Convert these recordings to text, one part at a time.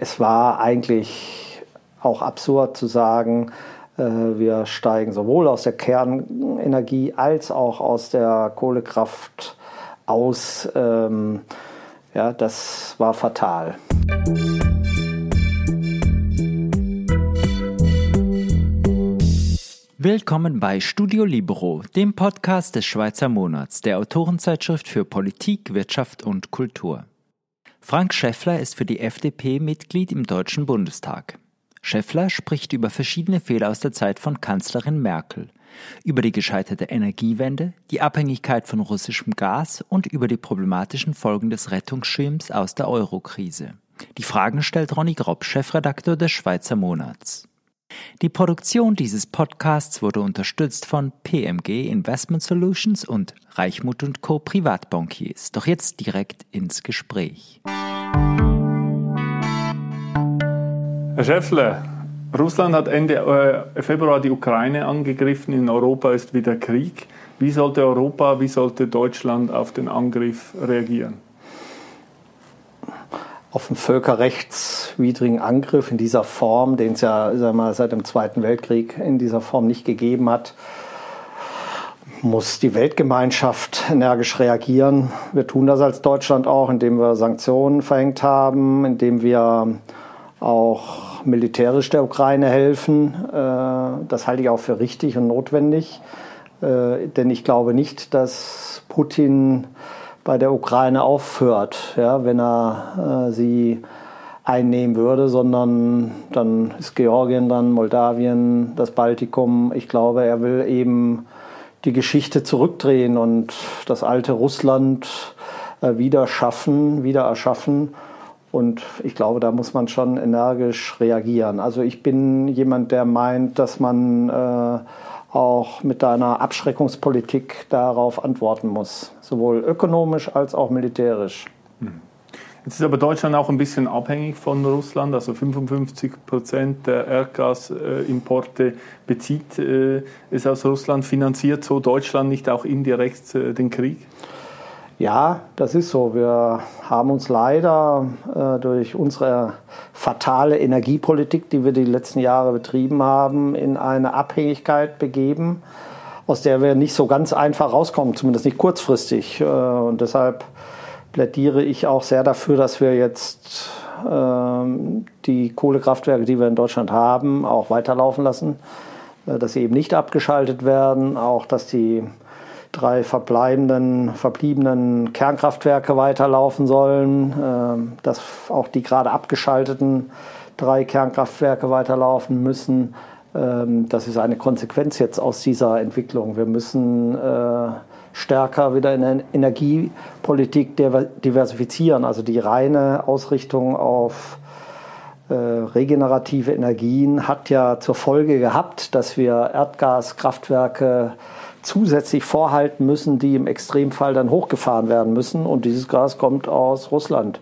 Es war eigentlich auch absurd zu sagen, äh, wir steigen sowohl aus der Kernenergie als auch aus der Kohlekraft aus. Ähm, ja, das war fatal. Willkommen bei Studio Libero, dem Podcast des Schweizer Monats, der Autorenzeitschrift für Politik, Wirtschaft und Kultur. Frank Schäffler ist für die FDP Mitglied im Deutschen Bundestag. Schäffler spricht über verschiedene Fehler aus der Zeit von Kanzlerin Merkel, über die gescheiterte Energiewende, die Abhängigkeit von russischem Gas und über die problematischen Folgen des Rettungsschirms aus der Eurokrise. Die Fragen stellt Ronny Grob, Chefredakteur des Schweizer Monats. Die Produktion dieses Podcasts wurde unterstützt von PMG Investment Solutions und Reichmut Co. Privatbankiers. Doch jetzt direkt ins Gespräch. Herr Schäffler, Russland hat Ende äh, Februar die Ukraine angegriffen. In Europa ist wieder Krieg. Wie sollte Europa, wie sollte Deutschland auf den Angriff reagieren? Auf einen völkerrechtswidrigen Angriff in dieser Form, den es ja sagen wir, seit dem Zweiten Weltkrieg in dieser Form nicht gegeben hat, muss die Weltgemeinschaft energisch reagieren. Wir tun das als Deutschland auch, indem wir Sanktionen verhängt haben, indem wir auch militärisch der Ukraine helfen. Äh, das halte ich auch für richtig und notwendig, äh, denn ich glaube nicht, dass Putin bei der Ukraine aufhört, ja, wenn er äh, sie einnehmen würde, sondern dann ist Georgien, dann Moldawien, das Baltikum. Ich glaube, er will eben die Geschichte zurückdrehen und das alte Russland äh, wieder schaffen, wieder erschaffen. Und ich glaube, da muss man schon energisch reagieren. Also ich bin jemand, der meint, dass man äh, auch mit einer Abschreckungspolitik darauf antworten muss, sowohl ökonomisch als auch militärisch. Hm. Jetzt ist aber Deutschland auch ein bisschen abhängig von Russland, also 55 Prozent der Erdgasimporte bezieht äh, es aus Russland. Finanziert so Deutschland nicht auch indirekt äh, den Krieg? Ja, das ist so. Wir haben uns leider äh, durch unsere fatale Energiepolitik, die wir die letzten Jahre betrieben haben, in eine Abhängigkeit begeben, aus der wir nicht so ganz einfach rauskommen, zumindest nicht kurzfristig. Äh, und deshalb plädiere ich auch sehr dafür, dass wir jetzt äh, die Kohlekraftwerke, die wir in Deutschland haben, auch weiterlaufen lassen, äh, dass sie eben nicht abgeschaltet werden, auch dass die drei verbleibenden, verbliebenen Kernkraftwerke weiterlaufen sollen, ähm, dass auch die gerade abgeschalteten drei Kernkraftwerke weiterlaufen müssen. Ähm, das ist eine Konsequenz jetzt aus dieser Entwicklung. Wir müssen äh, stärker wieder in der Energiepolitik diversifizieren, also die reine Ausrichtung auf äh, regenerative Energien hat ja zur Folge gehabt, dass wir Erdgaskraftwerke zusätzlich vorhalten müssen, die im Extremfall dann hochgefahren werden müssen. Und dieses Gas kommt aus Russland.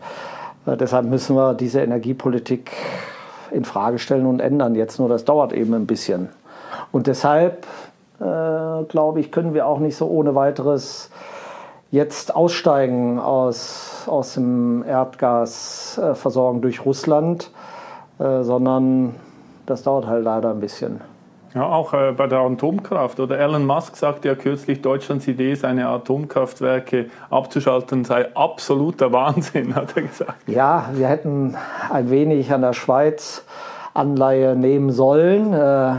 Äh, deshalb müssen wir diese Energiepolitik in Frage stellen und ändern. Jetzt nur, das dauert eben ein bisschen. Und deshalb, äh, glaube ich, können wir auch nicht so ohne weiteres jetzt aussteigen aus, aus dem Erdgasversorgung durch Russland, äh, sondern das dauert halt leider ein bisschen. Ja, auch äh, bei der Atomkraft. Oder Elon Musk sagte ja kürzlich, Deutschlands Idee, seine Atomkraftwerke abzuschalten, sei absoluter Wahnsinn, hat er gesagt. Ja, wir hätten ein wenig an der Schweiz Anleihe nehmen sollen. Äh,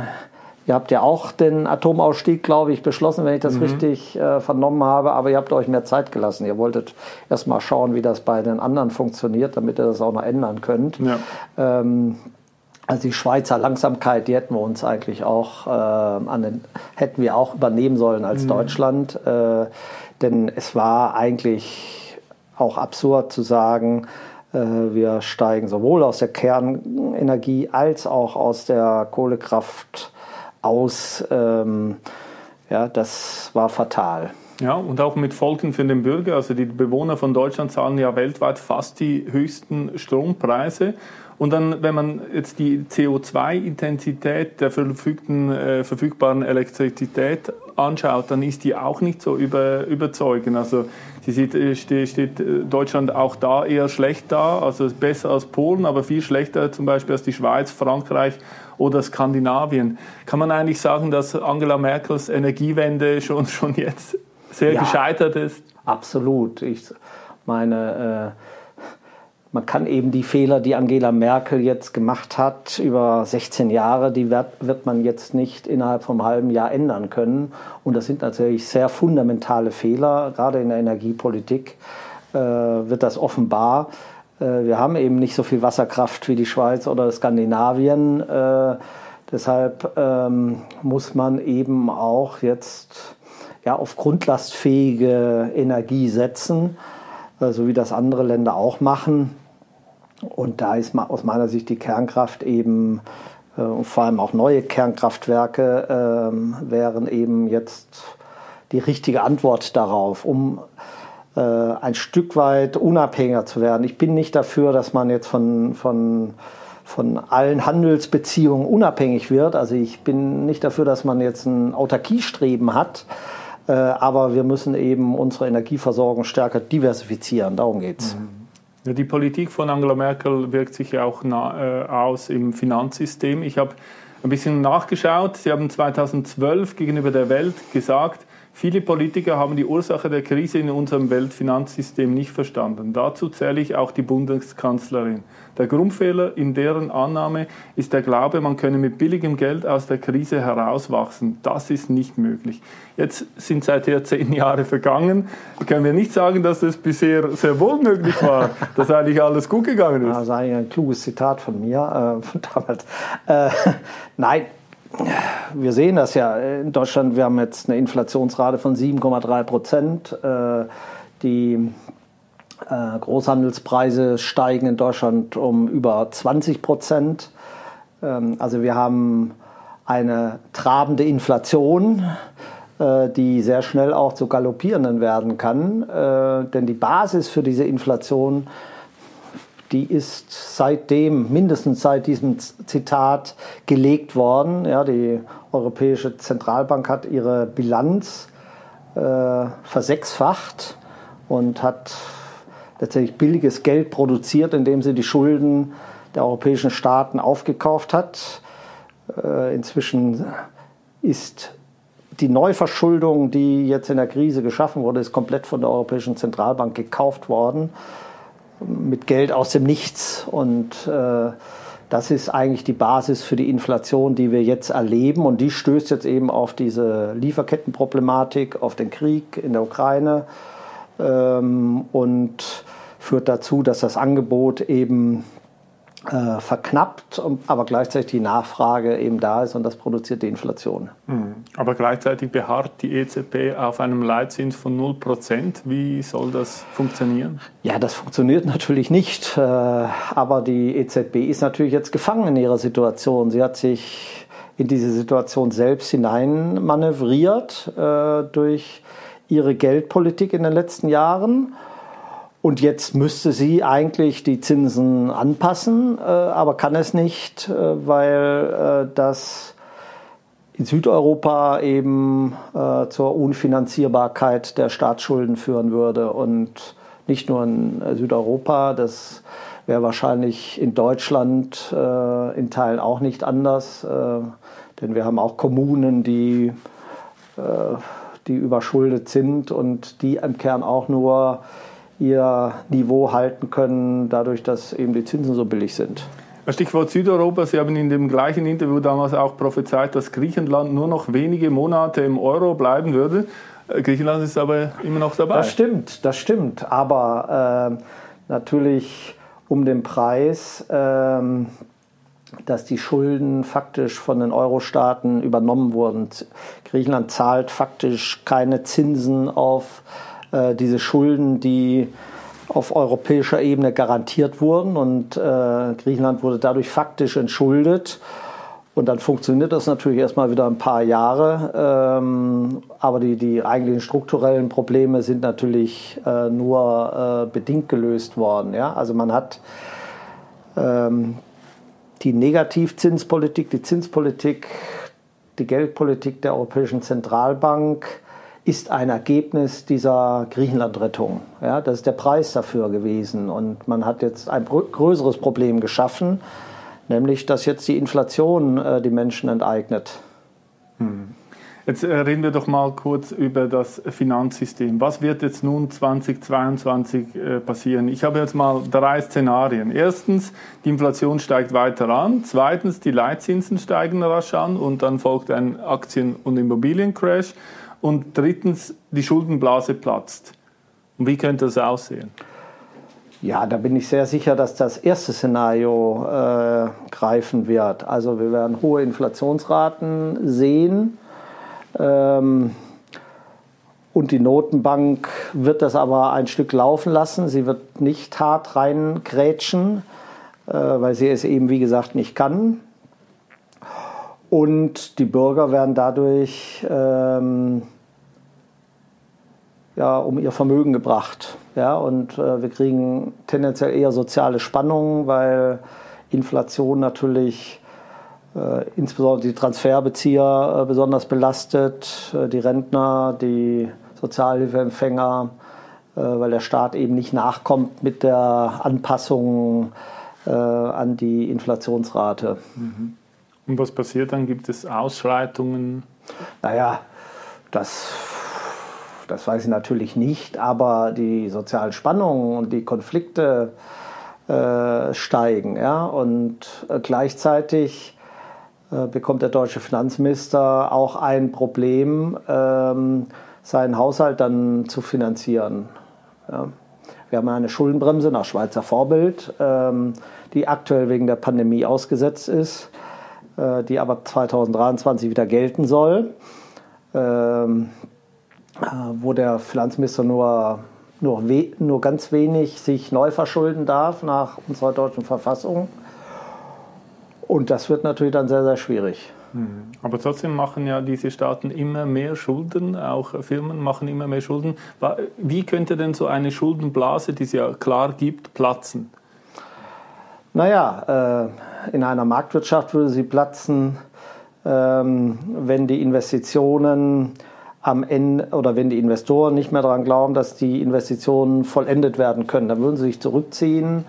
ihr habt ja auch den Atomausstieg, glaube ich, beschlossen, wenn ich das mhm. richtig äh, vernommen habe. Aber ihr habt euch mehr Zeit gelassen. Ihr wolltet erst mal schauen, wie das bei den anderen funktioniert, damit ihr das auch noch ändern könnt. Ja. Ähm, also die Schweizer Langsamkeit, die hätten wir uns eigentlich auch äh, an den, hätten wir auch übernehmen sollen als mhm. Deutschland, äh, denn es war eigentlich auch absurd zu sagen, äh, wir steigen sowohl aus der Kernenergie als auch aus der Kohlekraft aus. Ähm, ja, das war fatal. Ja, und auch mit Folgen für den Bürger. Also die Bewohner von Deutschland zahlen ja weltweit fast die höchsten Strompreise. Und dann, wenn man jetzt die CO2-Intensität der verfügten, äh, verfügbaren Elektrizität anschaut, dann ist die auch nicht so über, überzeugend. Also sie sieht, äh, steht, äh, Deutschland auch da eher schlecht da, also besser als Polen, aber viel schlechter zum Beispiel als die Schweiz, Frankreich oder Skandinavien. Kann man eigentlich sagen, dass Angela Merkels Energiewende schon, schon jetzt sehr ja, gescheitert ist? Absolut. Ich meine, äh man kann eben die Fehler, die Angela Merkel jetzt gemacht hat, über 16 Jahre, die wird, wird man jetzt nicht innerhalb vom halben Jahr ändern können. Und das sind natürlich sehr fundamentale Fehler, gerade in der Energiepolitik äh, wird das offenbar. Äh, wir haben eben nicht so viel Wasserkraft wie die Schweiz oder Skandinavien. Äh, deshalb ähm, muss man eben auch jetzt ja, auf grundlastfähige Äh, so wie das andere Länder auch machen. Und da ist aus meiner Sicht die Kernkraft eben, äh, vor allem auch neue Kernkraftwerke, äh, wären eben jetzt die richtige Antwort darauf, um äh, ein Stück weit unabhängiger zu werden. Ich bin nicht dafür, dass man jetzt von, von, von allen Handelsbeziehungen unabhängig wird. Also ich bin nicht dafür, dass man jetzt ein Autarkiestreben hat. Äh, aber wir müssen eben unsere Energieversorgung stärker diversifizieren. Darum geht es. Mhm. Die Politik von Angela Merkel wirkt sich ja auch äh, aus im Finanzsystem. Ich habe ein bisschen nachgeschaut. Sie haben 2012 gegenüber der Welt gesagt, Viele Politiker haben die Ursache der Krise in unserem Weltfinanzsystem nicht verstanden. Dazu zähle ich auch die Bundeskanzlerin. Der Grundfehler in deren Annahme ist der Glaube, man könne mit billigem Geld aus der Krise herauswachsen. Das ist nicht möglich. Jetzt sind seither zehn Jahre vergangen. Können wir nicht sagen, dass es bisher sehr wohl möglich war, dass eigentlich alles gut gegangen ist. Das ist eigentlich ein kluges Zitat von mir, äh, von damals. Äh, nein, wir sehen das ja in Deutschland. Wir haben jetzt eine Inflationsrate von 7,3 Prozent. Äh, die äh, Großhandelspreise steigen in Deutschland um über 20 Prozent. Ähm, also wir haben eine trabende Inflation, äh, die sehr schnell auch zu galoppierenden werden kann. Denn die Basis für diese Inflation die ist seitdem, mindestens seit diesem Zitat, gelegt worden. Ja, die Europäische Zentralbank hat ihre Bilanz äh, versechsfacht und hat letztendlich billiges Geld produziert, indem sie die Schulden der europäischen Staaten aufgekauft hat. Äh, inzwischen ist die Neuverschuldung, die jetzt in der Krise geschaffen wurde, ist komplett von der Europäischen Zentralbank gekauft worden mit Geld aus dem Nichts. Und äh, das ist eigentlich die Basis für die Inflation, die wir jetzt erleben. Und die stößt jetzt eben auf diese Lieferkettenproblematik, auf den Krieg in der Ukraine ähm, und führt dazu, dass das Angebot eben äh, verknappt, aber gleichzeitig die Nachfrage eben da ist und das produziert die Inflation. Mhm. Aber gleichzeitig beharrt die EZB auf einem Leitzins von 0%. Wie soll das funktionieren? Ja, das funktioniert natürlich nicht. Äh, aber die EZB ist natürlich jetzt gefangen in ihrer Situation. Sie hat sich in diese Situation selbst hinein manövriert äh, durch ihre Geldpolitik in den letzten Jahren. Und jetzt müsste sie eigentlich die Zinsen anpassen, äh, aber kann es nicht, äh, weil äh, das in Südeuropa eben äh, zur Unfinanzierbarkeit der Staatsschulden führen würde. Und nicht nur in Südeuropa, das wäre wahrscheinlich in Deutschland äh, in Teilen auch nicht anders, äh, denn wir haben auch Kommunen, die, die überschuldet sind und die im Kern auch nur ihr Niveau halten können, dadurch, dass eben die Zinsen so billig sind. Stichwort Südeuropa. Sie haben in dem gleichen Interview damals auch prophezeit, dass Griechenland nur noch wenige Monate im Euro bleiben würde. Äh, Griechenland ist aber immer noch dabei. Das stimmt, das stimmt. Aber äh, natürlich um den Preis, äh, dass die Schulden faktisch von den Euro-Staaten übernommen wurden. Griechenland zahlt faktisch keine Zinsen auf äh, diese Schulden, die auf europäischer Ebene garantiert wurden und äh, Griechenland wurde dadurch faktisch entschuldet. Und dann funktioniert das natürlich erstmal wieder ein paar Jahre. Ähm, aber die, die eigentlichen strukturellen Probleme sind natürlich äh, nur äh, bedingt gelöst worden. Ja? Also man hat ähm, die Negativzinspolitik, die Zinspolitik, die Geldpolitik der Europäischen Zentralbank ist ein Ergebnis dieser Griechenland-Rettung. Ja, das ist der Preis dafür gewesen. Und man hat jetzt ein größeres Problem geschaffen, nämlich dass jetzt die Inflation äh, die Menschen enteignet. Hm. Jetzt äh, reden wir doch mal kurz über das Finanzsystem. Was wird jetzt nun 2022 äh, passieren? Ich habe jetzt mal drei Szenarien. Erstens, die Inflation steigt weiter an. Zweitens, die Leitzinsen steigen rasch an und dann folgt ein Aktien- und Immobiliencrash. Und drittens, die Schuldenblase platzt. Und wie könnte das aussehen? Ja, da bin ich sehr sicher, dass das erste Szenario äh, greifen wird. Also wir werden hohe Inflationsraten sehen. Ähm, und die Notenbank wird das aber ein Stück laufen lassen. Sie wird nicht hart reingrätschen, äh, weil sie es eben, wie gesagt, nicht kann. Und die Bürger werden dadurch ähm, ja, um ihr Vermögen gebracht. Ja, und äh, wir kriegen tendenziell eher soziale Spannungen, weil Inflation natürlich äh, insbesondere die Transferbezieher äh, besonders belastet, äh, die Rentner, die Sozialhilfeempfänger, äh, weil der Staat eben nicht nachkommt mit der Anpassung äh, an die Inflationsrate. Mhm. Und was passiert dann? Gibt es Ausschreitungen? Naja, das das weiß ich natürlich nicht, aber die sozialen Spannungen und die Konflikte äh, steigen. Ja? Und äh, gleichzeitig äh, bekommt der deutsche Finanzminister auch ein Problem, ähm, seinen Haushalt dann zu finanzieren. Ja? Wir haben eine Schuldenbremse nach Schweizer Vorbild, ähm, die aktuell wegen der Pandemie ausgesetzt ist, äh, die aber 2023 wieder gelten soll. Ähm, äh, wo der Finanzminister nur, nur, nur ganz wenig sich neu verschulden darf nach unserer deutschen Verfassung. Und das wird natürlich dann sehr, sehr schwierig. Hm. Aber trotzdem machen ja diese Staaten immer mehr Schulden, auch Firmen machen immer mehr Schulden. Wie könnte denn so eine Schuldenblase, die es ja klar gibt, platzen? Naja, äh, in einer Marktwirtschaft würde sie platzen, ähm, wenn die Investitionen am Ende oder wenn die Investoren nicht mehr daran glauben, dass die Investitionen vollendet werden können, dann würden sie sich zurückziehen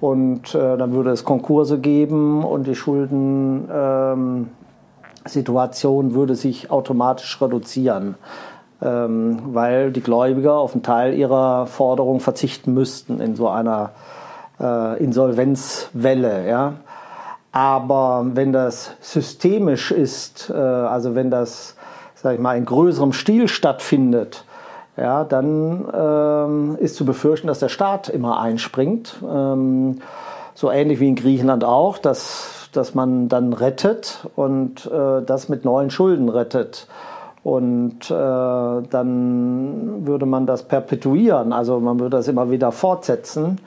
und äh, dann würde es Konkurse geben und die Schuldensituation ähm, würde sich automatisch reduzieren, ähm, weil die Gläubiger auf einen Teil ihrer Forderung verzichten müssten in so einer äh, Insolvenzwelle. Ja? Aber wenn das systemisch ist, äh, also wenn das sag ich mal, in größerem Stil stattfindet, ja, dann ähm, ist zu befürchten, dass der Staat immer einspringt. Ähm, so ähnlich wie in Griechenland auch, dass, dass man dann rettet und äh, das mit neuen Schulden rettet. Und äh, dann würde man das perpetuieren, also man würde das immer wieder fortsetzen.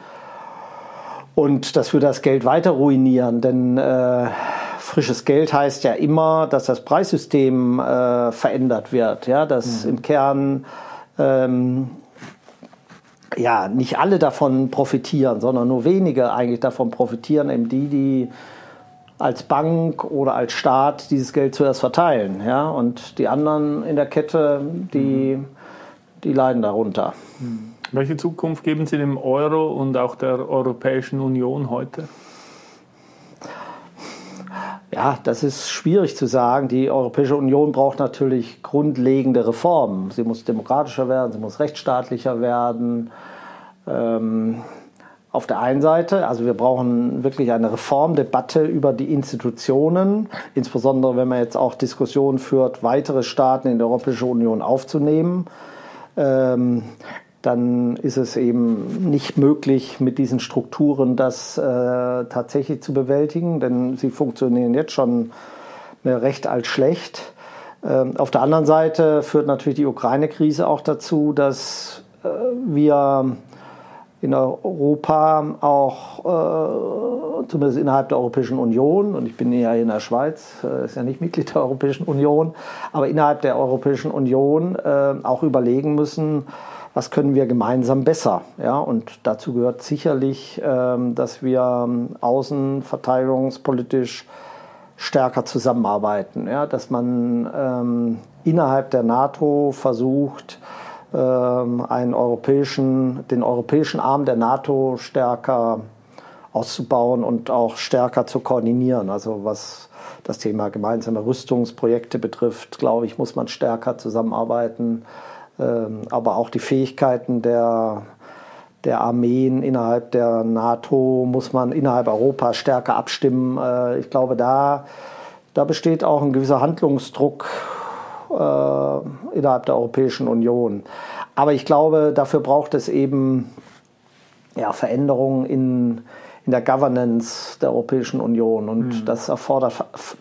Und das würde das Geld weiter ruinieren, denn äh, frisches Geld heißt ja immer, dass das Preissystem äh, verändert wird, ja, dass mhm. im Kern ähm, ja nicht alle davon profitieren, sondern nur wenige eigentlich davon profitieren, eben die, die als Bank oder als Staat dieses Geld zuerst verteilen, ja, und die anderen in der Kette, die, mhm. die leiden darunter. Mhm. Welche Zukunft geben Sie dem Euro und auch der Europäischen Union heute? Ja, das ist schwierig zu sagen. Die Europäische Union braucht natürlich grundlegende Reformen. Sie muss demokratischer werden, sie muss rechtsstaatlicher werden. Ähm, auf der einen Seite, also wir brauchen wirklich eine Reformdebatte über die Institutionen, insbesondere wenn man jetzt auch Diskussionen führt, weitere Staaten in die Europäische Union aufzunehmen. Ähm, dann ist es eben nicht möglich, mit diesen Strukturen das äh, tatsächlich zu bewältigen, denn sie funktionieren jetzt schon mehr recht als schlecht. Ähm, auf der anderen Seite führt natürlich die Ukraine-Krise auch dazu, dass äh, wir in Europa auch, äh, zumindest innerhalb der Europäischen Union, und ich bin ja in der Schweiz, äh, ist ja nicht Mitglied der Europäischen Union, aber innerhalb der Europäischen Union äh, auch überlegen müssen, was können wir gemeinsam besser. Ja? Und dazu gehört sicherlich, ähm, dass wir ähm, außenverteidigungspolitisch stärker zusammenarbeiten, ja? dass man ähm, innerhalb der NATO versucht, einen europäischen, den europäischen Arm der NATO stärker auszubauen und auch stärker zu koordinieren. Also was das Thema gemeinsame Rüstungsprojekte betrifft, glaube ich, muss man stärker zusammenarbeiten. Ähm, aber auch die Fähigkeiten der, der Armeen innerhalb der NATO muss man innerhalb Europas stärker abstimmen. Äh, ich glaube, da, da besteht auch ein gewisser Handlungsdruck äh, innerhalb der Europäischen Union. Aber ich glaube, dafür braucht es eben ja, Veränderungen in, in der Governance der Europäischen Union und mhm. das erfordert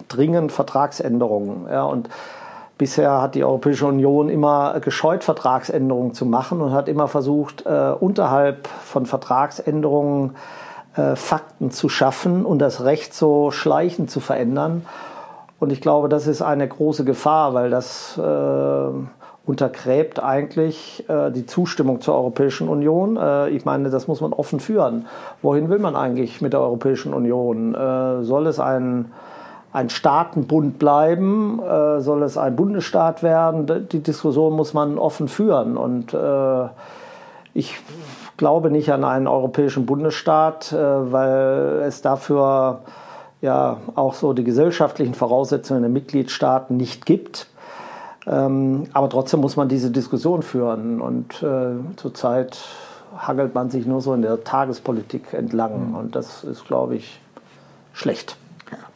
dringend Vertragsänderungen. Ja, und bisher hat die Europäische Union immer gescheut, Vertragsänderungen zu machen und hat immer versucht, äh, unterhalb von Vertragsänderungen äh, Fakten zu schaffen und das Recht so schleichend zu verändern. Und ich glaube, das ist eine große Gefahr, weil das äh, untergräbt eigentlich äh, die Zustimmung zur Europäischen Union. Äh, ich meine, das muss man offen führen. Wohin will man eigentlich mit der Europäischen Union? Äh, soll es ein, ein Staatenbund bleiben? Äh, soll es ein Bundesstaat werden? Die Diskussion muss man offen führen. Und äh, ich glaube nicht an einen europäischen Bundesstaat, äh, weil es dafür ja auch so die gesellschaftlichen Voraussetzungen der Mitgliedstaaten nicht gibt. Ähm, aber trotzdem muss man diese Diskussion führen. Und äh, zurzeit hangelt man sich nur so in der Tagespolitik entlang. Mhm. Und das ist, glaube ich, schlecht.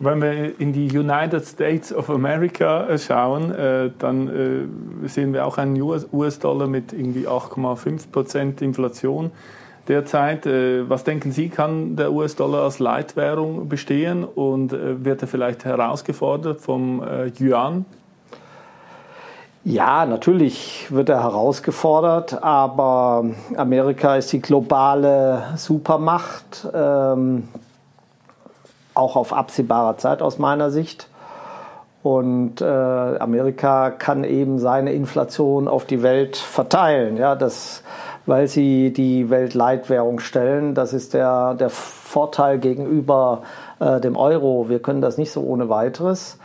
Wenn wir in die United States of America äh, schauen, äh, dann äh, sehen wir auch einen US-Dollar mit irgendwie 8,5 Prozent Inflation derzeit. Äh, was denken Sie, kann der US-Dollar als Leitwährung bestehen und äh, wird er vielleicht herausgefordert vom äh, Yuan? Ja, natürlich wird er herausgefordert, aber Amerika ist die globale Supermacht, ähm, auch auf absehbarer Zeit aus meiner Sicht. Und äh, Amerika kann eben seine Inflation auf die Welt verteilen. Ja, das weil sie die Weltleitwährung stellen. Das ist der, der Vorteil gegenüber äh, dem Euro. Wir können das nicht so ohne weiteres.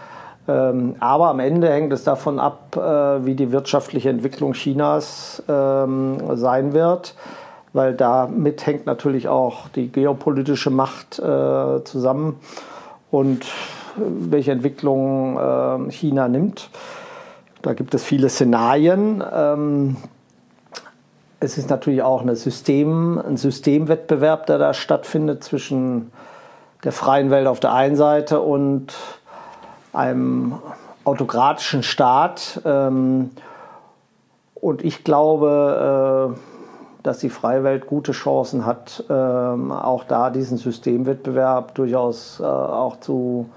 Ähm, aber am Ende hängt es davon ab, äh, wie die wirtschaftliche Entwicklung Chinas ähm, sein wird, weil damit hängt natürlich auch die geopolitische Macht äh, zusammen und welche Entwicklung äh, China nimmt. Da gibt es viele Szenarien. Ähm, es ist natürlich auch eine System, ein Systemwettbewerb, der da stattfindet zwischen der freien Welt auf der einen Seite und einem autokratischen Staat. Ähm, und ich glaube, äh, dass die freie Welt gute Chancen hat, ähm, auch da diesen Systemwettbewerb durchaus äh, auch zu,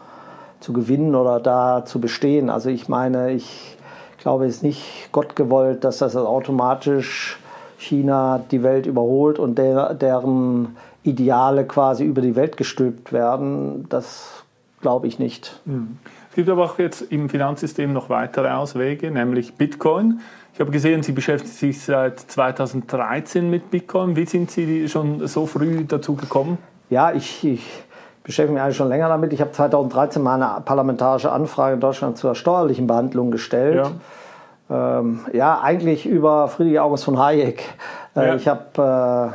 zu gewinnen oder da zu bestehen. Also ich meine, ich glaube, es ist nicht Gott gewollt, dass das automatisch China die Welt überholt und der, deren Ideale quasi über die Welt gestülpt werden, das glaube ich nicht. Hm. Es gibt aber auch jetzt im Finanzsystem noch weitere Auswege, nämlich Bitcoin. Ich habe gesehen, Sie beschäftigen sich seit 2013 mit Bitcoin. Wie sind Sie schon so früh dazu gekommen? Ja, ich, ich beschäftige mich eigentlich schon länger damit. Ich habe 2013 mal eine parlamentarische Anfrage in Deutschland zur steuerlichen Behandlung gestellt. Ja ähm, ja, eigentlich über Friedrich August von Hayek. Äh, ja. Ich habe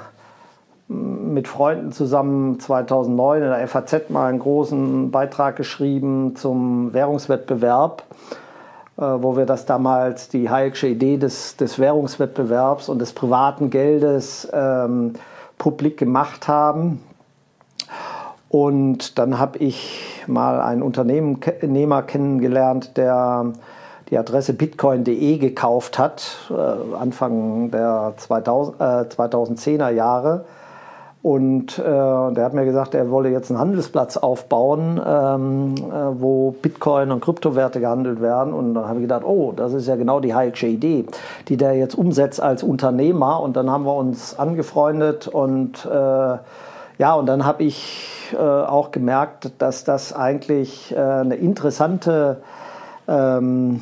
äh, mit Freunden zusammen 2009 in der FAZ mal einen großen Beitrag geschrieben zum Währungswettbewerb, äh, wo wir das damals, die Hayek'sche Idee des, des Währungswettbewerbs und des privaten Geldes ähm, publik gemacht haben. Und dann habe ich mal einen Unternehmer kennengelernt, der die Adresse bitcoin.de gekauft hat, äh, Anfang der 2000, äh, 2010er Jahre. Und äh, der hat mir gesagt, er wolle jetzt einen Handelsplatz aufbauen, ähm, äh, wo Bitcoin und Kryptowerte gehandelt werden. Und da habe ich gedacht, oh, das ist ja genau die Hayek'sche Idee, die der jetzt umsetzt als Unternehmer. Und dann haben wir uns angefreundet und äh, ja, und dann habe ich äh, auch gemerkt, dass das eigentlich äh, eine interessante ähm,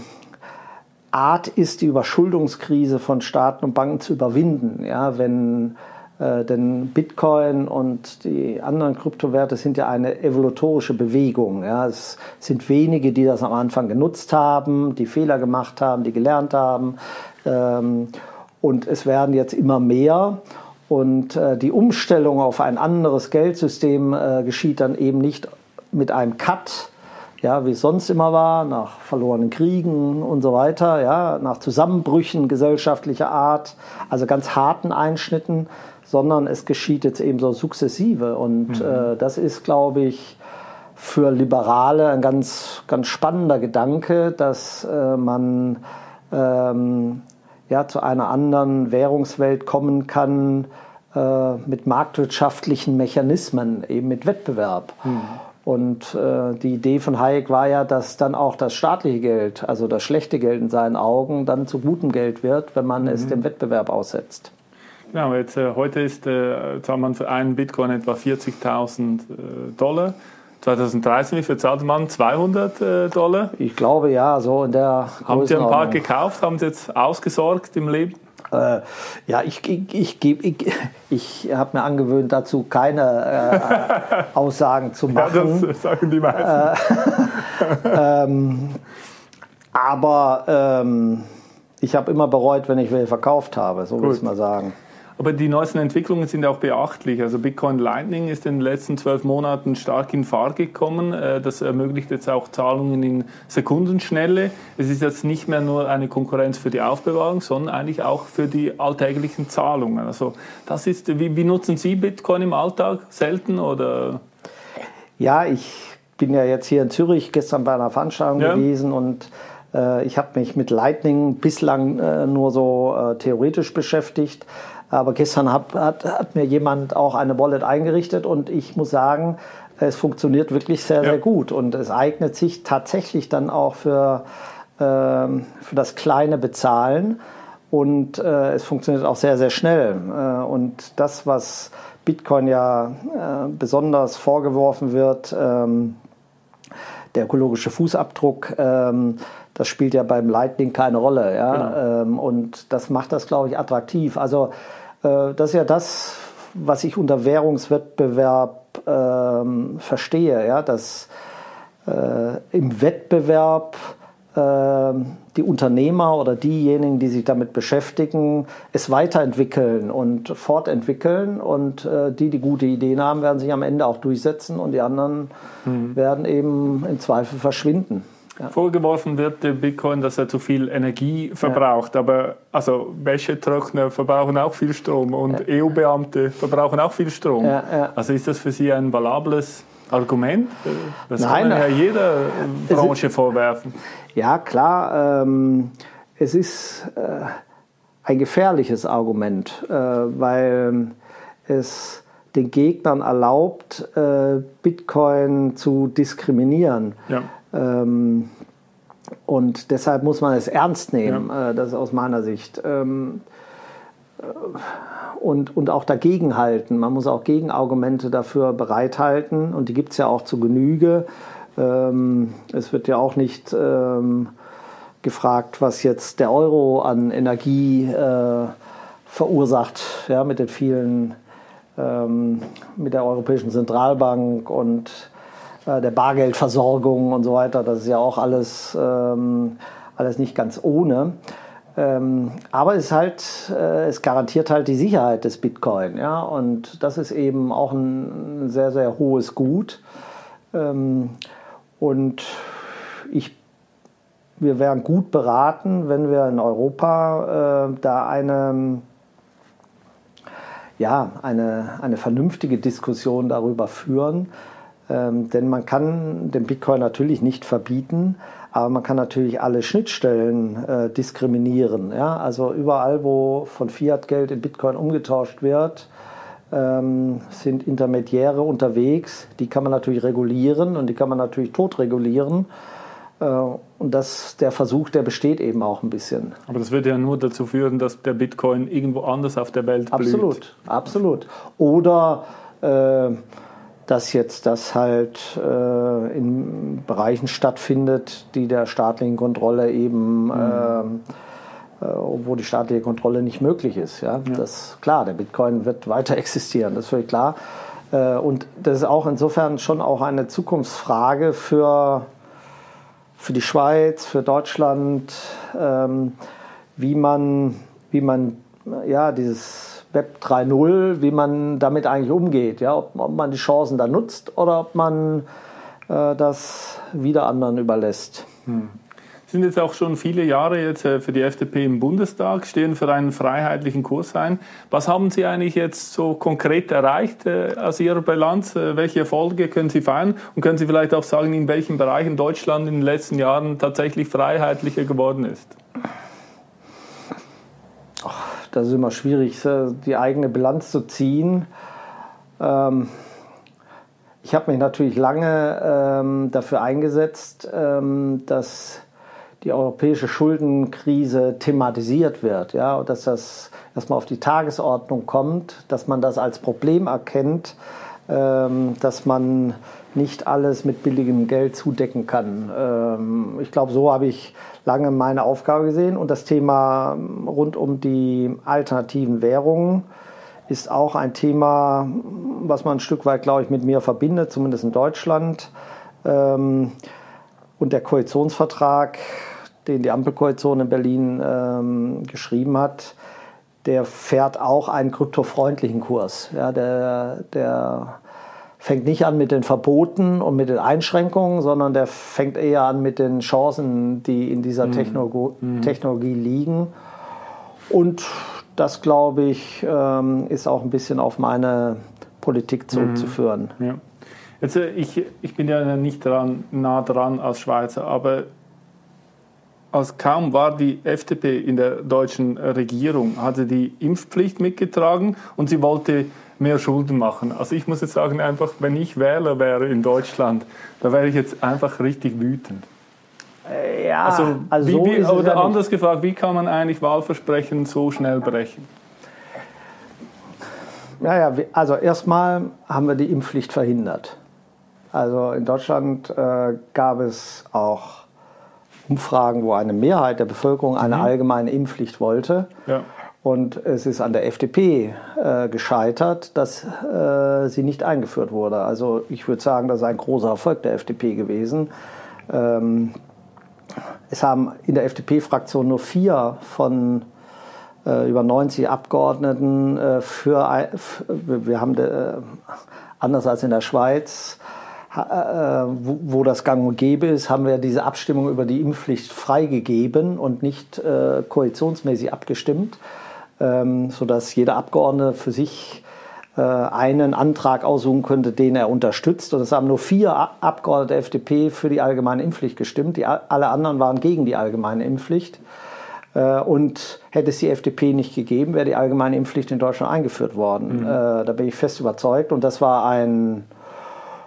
Art ist, die Überschuldungskrise von Staaten und Banken zu überwinden. Ja, wenn denn Bitcoin und die anderen Kryptowerte sind ja eine evolutorische Bewegung. Ja. Es sind wenige, die das am Anfang genutzt haben, die Fehler gemacht haben, die gelernt haben. Ähm, und es werden jetzt immer mehr. Und äh, die Umstellung auf ein anderes Geldsystem äh, geschieht dann eben nicht mit einem Cut, ja, wie es sonst immer war, nach verlorenen Kriegen und so weiter, ja, nach Zusammenbrüchen gesellschaftlicher Art, also ganz harten Einschnitten, sondern es geschieht jetzt eben so sukzessive. Und mhm. äh, das ist, glaube ich, für Liberale ein ganz, ganz spannender Gedanke, dass äh, man ähm, ja, zu einer anderen Währungswelt kommen kann äh, mit marktwirtschaftlichen Mechanismen, eben mit Wettbewerb. Mhm. Und äh, die Idee von Hayek war ja, dass dann auch das staatliche Geld, also das schlechte Geld in seinen Augen, dann zu gutem Geld wird, wenn man mhm. es dem Wettbewerb aussetzt. Genau, jetzt, äh, heute ist, äh, zahlt man für einen Bitcoin etwa 40.000 äh, Dollar. 2013, wie viel zahlte man? 200 äh, Dollar? Ich glaube ja, so in der Haben Sie ein paar gekauft? Haben Sie jetzt ausgesorgt im Leben? Äh, ja, ich, ich, ich, ich, ich habe mir angewöhnt, dazu keine äh, Aussagen zu machen. Ja, das sagen die meisten. Äh, ähm, aber ähm, ich habe immer bereut, wenn ich welche verkauft habe, so will ich mal sagen. Aber die neuesten Entwicklungen sind auch beachtlich. Also Bitcoin Lightning ist in den letzten zwölf Monaten stark in Fahrt gekommen. Äh, das ermöglicht jetzt auch Zahlungen in Sekundenschnelle. Es ist jetzt nicht mehr nur eine Konkurrenz für die Aufbewahrung, sondern eigentlich auch für die alltäglichen Zahlungen. Also das ist, wie, wie nutzen Sie Bitcoin im Alltag? Selten oder? Ja, ich bin ja jetzt hier in Zürich gestern bei einer Veranstaltung ja. gewesen und äh, ich habe mich mit Lightning bislang äh, nur so äh, theoretisch beschäftigt. Aber gestern hat, hat, hat, mir jemand auch eine Wallet eingerichtet und ich muss sagen, es funktioniert wirklich sehr, ja. sehr gut und es eignet sich tatsächlich dann auch für, äh, für das kleine Bezahlen und äh, es funktioniert auch sehr, sehr schnell. Äh, und das, was Bitcoin ja äh, besonders vorgeworfen wird, ähm, der ökologische Fußabdruck, ähm, das spielt ja beim Lightning keine Rolle. Ja? Genau. Ähm, und das macht das, glaube ich, attraktiv. Also das ist ja das, was ich unter Währungswettbewerb ähm, verstehe, ja, dass äh, im Wettbewerb äh, die Unternehmer oder diejenigen, die sich damit beschäftigen, es weiterentwickeln und fortentwickeln und äh, die, die gute Ideen haben, werden sich am Ende auch durchsetzen und die anderen mhm. werden eben im Zweifel verschwinden. Ja. Vorgeworfen wird dem Bitcoin, dass er zu viel Energie verbraucht. Ja. Aber also Wäschetrockner verbrauchen auch viel Strom und ja. EU-Beamte verbrauchen auch viel Strom. Also ist das für Sie ein valables Argument? Das Nein, kann man ja jeder Branche ist, vorwerfen. Ja, klar. Ähm, es ist äh, ein gefährliches Argument, äh, weil es den Gegnern erlaubt, äh, Bitcoin zu diskriminieren. Ja. Ähm, und deshalb muss man es ernst nehmen, ja. äh, das ist aus meiner Sicht. Ähm, äh, und, und auch dagegenhalten. Man muss auch Gegenargumente dafür bereithalten und die gibt es ja auch zu Genüge. Ähm, es wird ja auch nicht ähm, gefragt, was jetzt der Euro an Energie äh, verursacht, ja, mit den vielen, ähm, mit der Europäischen Zentralbank und der Bargeldversorgung und so weiter. Das ist ja auch alles, ähm, alles nicht ganz ohne. Ähm, aber es ist halt, äh, es garantiert halt die Sicherheit des Bitcoin, ja, und das ist eben auch ein sehr, sehr hohes Gut. Ähm, und ich, wir wären gut beraten, wenn wir in Europa äh, da eine, ja, eine, eine vernünftige Diskussion darüber führen, ähm, denn man kann den Bitcoin natürlich nicht verbieten, aber man kann natürlich alle Schnittstellen äh, diskriminieren. Ja? Also überall, wo von Fiat-Geld in Bitcoin umgetauscht wird, ähm, sind Intermediäre unterwegs. Die kann man natürlich regulieren und die kann man natürlich totregulieren. Äh, und das, der Versuch, der besteht eben auch ein bisschen. Aber das würde ja nur dazu führen, dass der Bitcoin irgendwo anders auf der Welt blüht. Absolut, absolut. Oder äh, dass jetzt das halt äh, in Bereichen stattfindet, die der staatlichen Kontrolle eben, mhm. Ähm, äh, wo die staatliche Kontrolle nicht möglich ist. Ja? ja? Das klar, der Bitcoin wird weiter existieren, das ist völlig klar. Äh, und das ist auch insofern schon auch eine Zukunftsfrage für, für die Schweiz, für Deutschland, ähm, wie man, wie man ja, dieses Web 3.0, wie man damit eigentlich umgeht. Ja? Ob, ob, man die Chancen da nutzt oder ob man äh, das wieder anderen überlässt. Hm. Sie sind jetzt auch schon viele Jahre jetzt äh, für die FDP im Bundestag, stehen für einen freiheitlichen Kurs ein. Was haben Sie eigentlich jetzt so konkret erreicht äh, aus Ihrer Bilanz? Äh, welche Erfolge können Sie feiern? Und können Sie vielleicht auch sagen, in welchen Bereichen Deutschland in den letzten Jahren tatsächlich freiheitlicher geworden ist? Das ist immer schwierig, die eigene Bilanz zu ziehen. Ähm, ich habe mich natürlich lange ähm, dafür eingesetzt, ähm, dass die europäische Schuldenkrise thematisiert wird, ja, und dass das erstmal auf die Tagesordnung kommt, dass man das als Problem erkennt, dass man nicht alles mit billigem Geld zudecken kann. ich glaube, so habe ich lange meine Aufgabe gesehen. Und das Thema rund um die alternativen Währungen ist auch ein Thema, was man ein Stück weit, glaube ich, mit mir verbindet, zumindest in Deutschland. Ähm, und der Koalitionsvertrag, den die Ampelkoalition in Berlin ähm, geschrieben hat, der fährt auch einen kryptofreundlichen Kurs. Ja, der, der fängt nicht an mit den Verboten und mit den Einschränkungen, sondern der fängt eher an mit den Chancen, die in dieser mhm. Technologie, mhm. Technologie liegen. Und das, glaube ich, ähm, ist auch ein bisschen auf meine Politik zurückzuführen. Mhm. Ja. Jetzt, äh, ich, ich bin ja nicht dran, nah dran als Schweizer, aber als kaum war die FDP in der deutschen Regierung, hatte die Impfpflicht mitgetragen und sie wollte mehr Schulden machen. Also ich muss jetzt sagen, einfach, wenn ich Wähler wäre in Deutschland, da wäre ich jetzt einfach richtig wütend. Äh, ja, also, also wie, wie, oder ja anders gefragt, wie kann man eigentlich Wahlversprechen so schnell brechen? Ja, ja, also erstmal haben wir die Impfpflicht verhindert. Also in Deutschland äh, gab es auch Umfragen, wo eine Mehrheit der Bevölkerung eine mhm. allgemeine Impfpflicht wollte. Ja. Und es ist an der FDP äh, gescheitert, dass äh, sie nicht eingeführt wurde. Also ich würde sagen, das ist ein großer Erfolg der FDP gewesen. Ähm, es haben in der FDP-Fraktion nur vier von äh, über 90 Abgeordneten äh, für, wir haben de, äh, anders als in der Schweiz, äh, wo, das gang und gäbe ist, haben wir diese Abstimmung über die Impfpflicht freigegeben und nicht koalitionsmäßig abgestimmt ähm, sodass jeder Abgeordnete für sich äh, einen Antrag aussuchen könnte, den er unterstützt. Und es haben nur vier Abgeordnete der FDP für die allgemeine Impfpflicht gestimmt. Die, alle anderen waren gegen die allgemeine Impfpflicht. Äh, und hätte es die FDP nicht gegeben, wäre die allgemeine Impfpflicht in Deutschland eingeführt worden. Mhm. Äh, da bin ich fest überzeugt. Und das war ein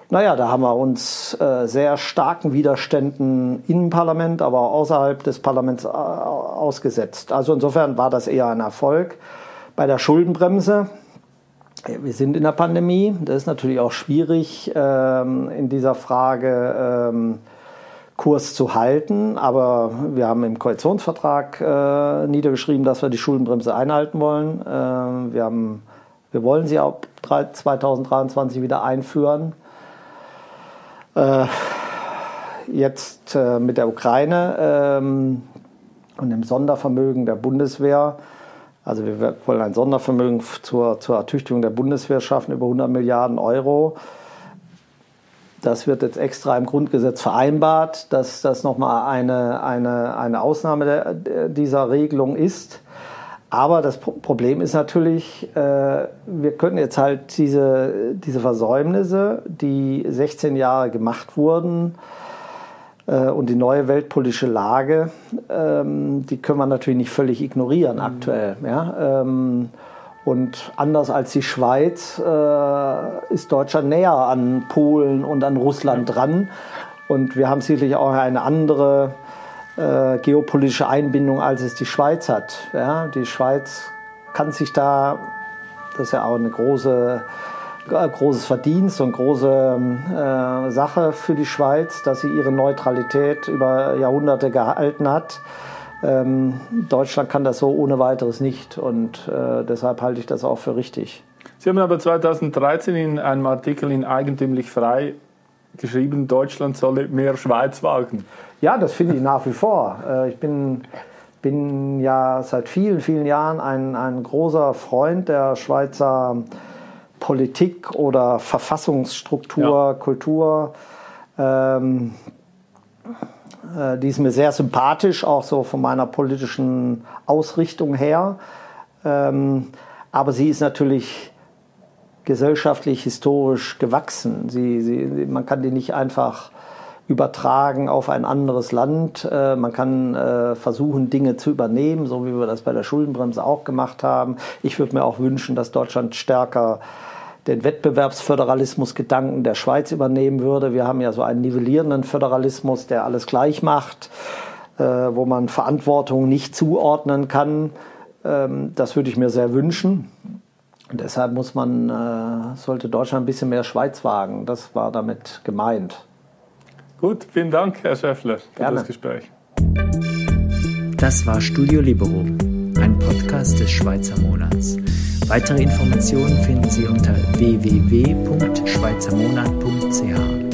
naja, da haben wir uns äh, sehr starken Widerständen im Parlament, aber auch außerhalb des Parlaments äh, ausgesetzt. Also insofern war das eher ein Erfolg. Bei der Schuldenbremse, wir sind in der Pandemie, das ist natürlich auch schwierig ähm, in dieser Frage ähm, Kurs zu halten, aber wir haben im Koalitionsvertrag äh, niedergeschrieben, dass wir die Schuldenbremse einhalten wollen. Äh, wir, haben, wir wollen sie ab 2023 wieder einführen. Äh, jetzt äh, mit der Ukraine ähm, und dem Sondervermögen der Bundeswehr. Also wir wollen ein Sondervermögen zur, zur Ertüchtigung der Bundeswehr schaffen, über 100 Milliarden Euro. Das wird jetzt extra im Grundgesetz vereinbart, dass das nochmal eine, eine, eine Ausnahme der, dieser Regelung ist. Aber das Problem ist natürlich, äh, wir können jetzt halt diese, diese Versäumnisse, die 16 Jahre gemacht wurden, äh, und die neue weltpolitische Lage, ähm, die können wir natürlich nicht völlig ignorieren mhm. aktuell. Ja? Ähm, Und anders als die Schweiz äh, ist Deutschland näher an Polen und an Russland dran. Und wir haben sicherlich auch eine andere äh, geopolitische Einbindung, als es die Schweiz hat. Ja, die Schweiz kann sich da, das ist ja auch eine große äh, großes Verdienst und große äh, Sache für die Schweiz, dass sie ihre Neutralität über Jahrhunderte gehalten hat. Ähm, Deutschland kann das so ohne weiteres nicht und äh, deshalb halte ich das auch für richtig. Sie haben aber 2013 in einem Artikel in Eigentümlich Frei geschrieben, Deutschland solle mehr Schweiz wagen. Ja, das finde ich nach wie vor. Äh, ich bin, bin ja seit vielen, vielen Jahren ein, ein großer Freund der Schweizer Politik oder Verfassungsstruktur, ja. Kultur. Ähm, äh, die ist mir sehr sympathisch, auch so von meiner politischen Ausrichtung her. Ähm, aber sie ist natürlich gesellschaftlich, historisch gewachsen. Sie, sie, man kann die nicht einfach übertragen auf ein anderes Land. Äh, man kann äh, versuchen, Dinge zu übernehmen, so wie wir das bei der Schuldenbremse auch gemacht haben. Ich würde mir auch wünschen, dass Deutschland stärker den Wettbewerbsföderalismusgedanken der Schweiz übernehmen würde. Wir haben ja so einen nivellierenden Föderalismus, der alles gleich macht, äh, wo man Verantwortung nicht zuordnen kann. Ähm, das würde ich mir sehr wünschen. Deshalb muss man, sollte Deutschland ein bisschen mehr Schweiz wagen. Das war damit gemeint. Gut, vielen Dank, Herr Schäffler, für Gerne. das Gespräch. Das war Studio Libero, ein Podcast des Schweizer Monats. Weitere Informationen finden Sie unter www.schweizermonat.ch.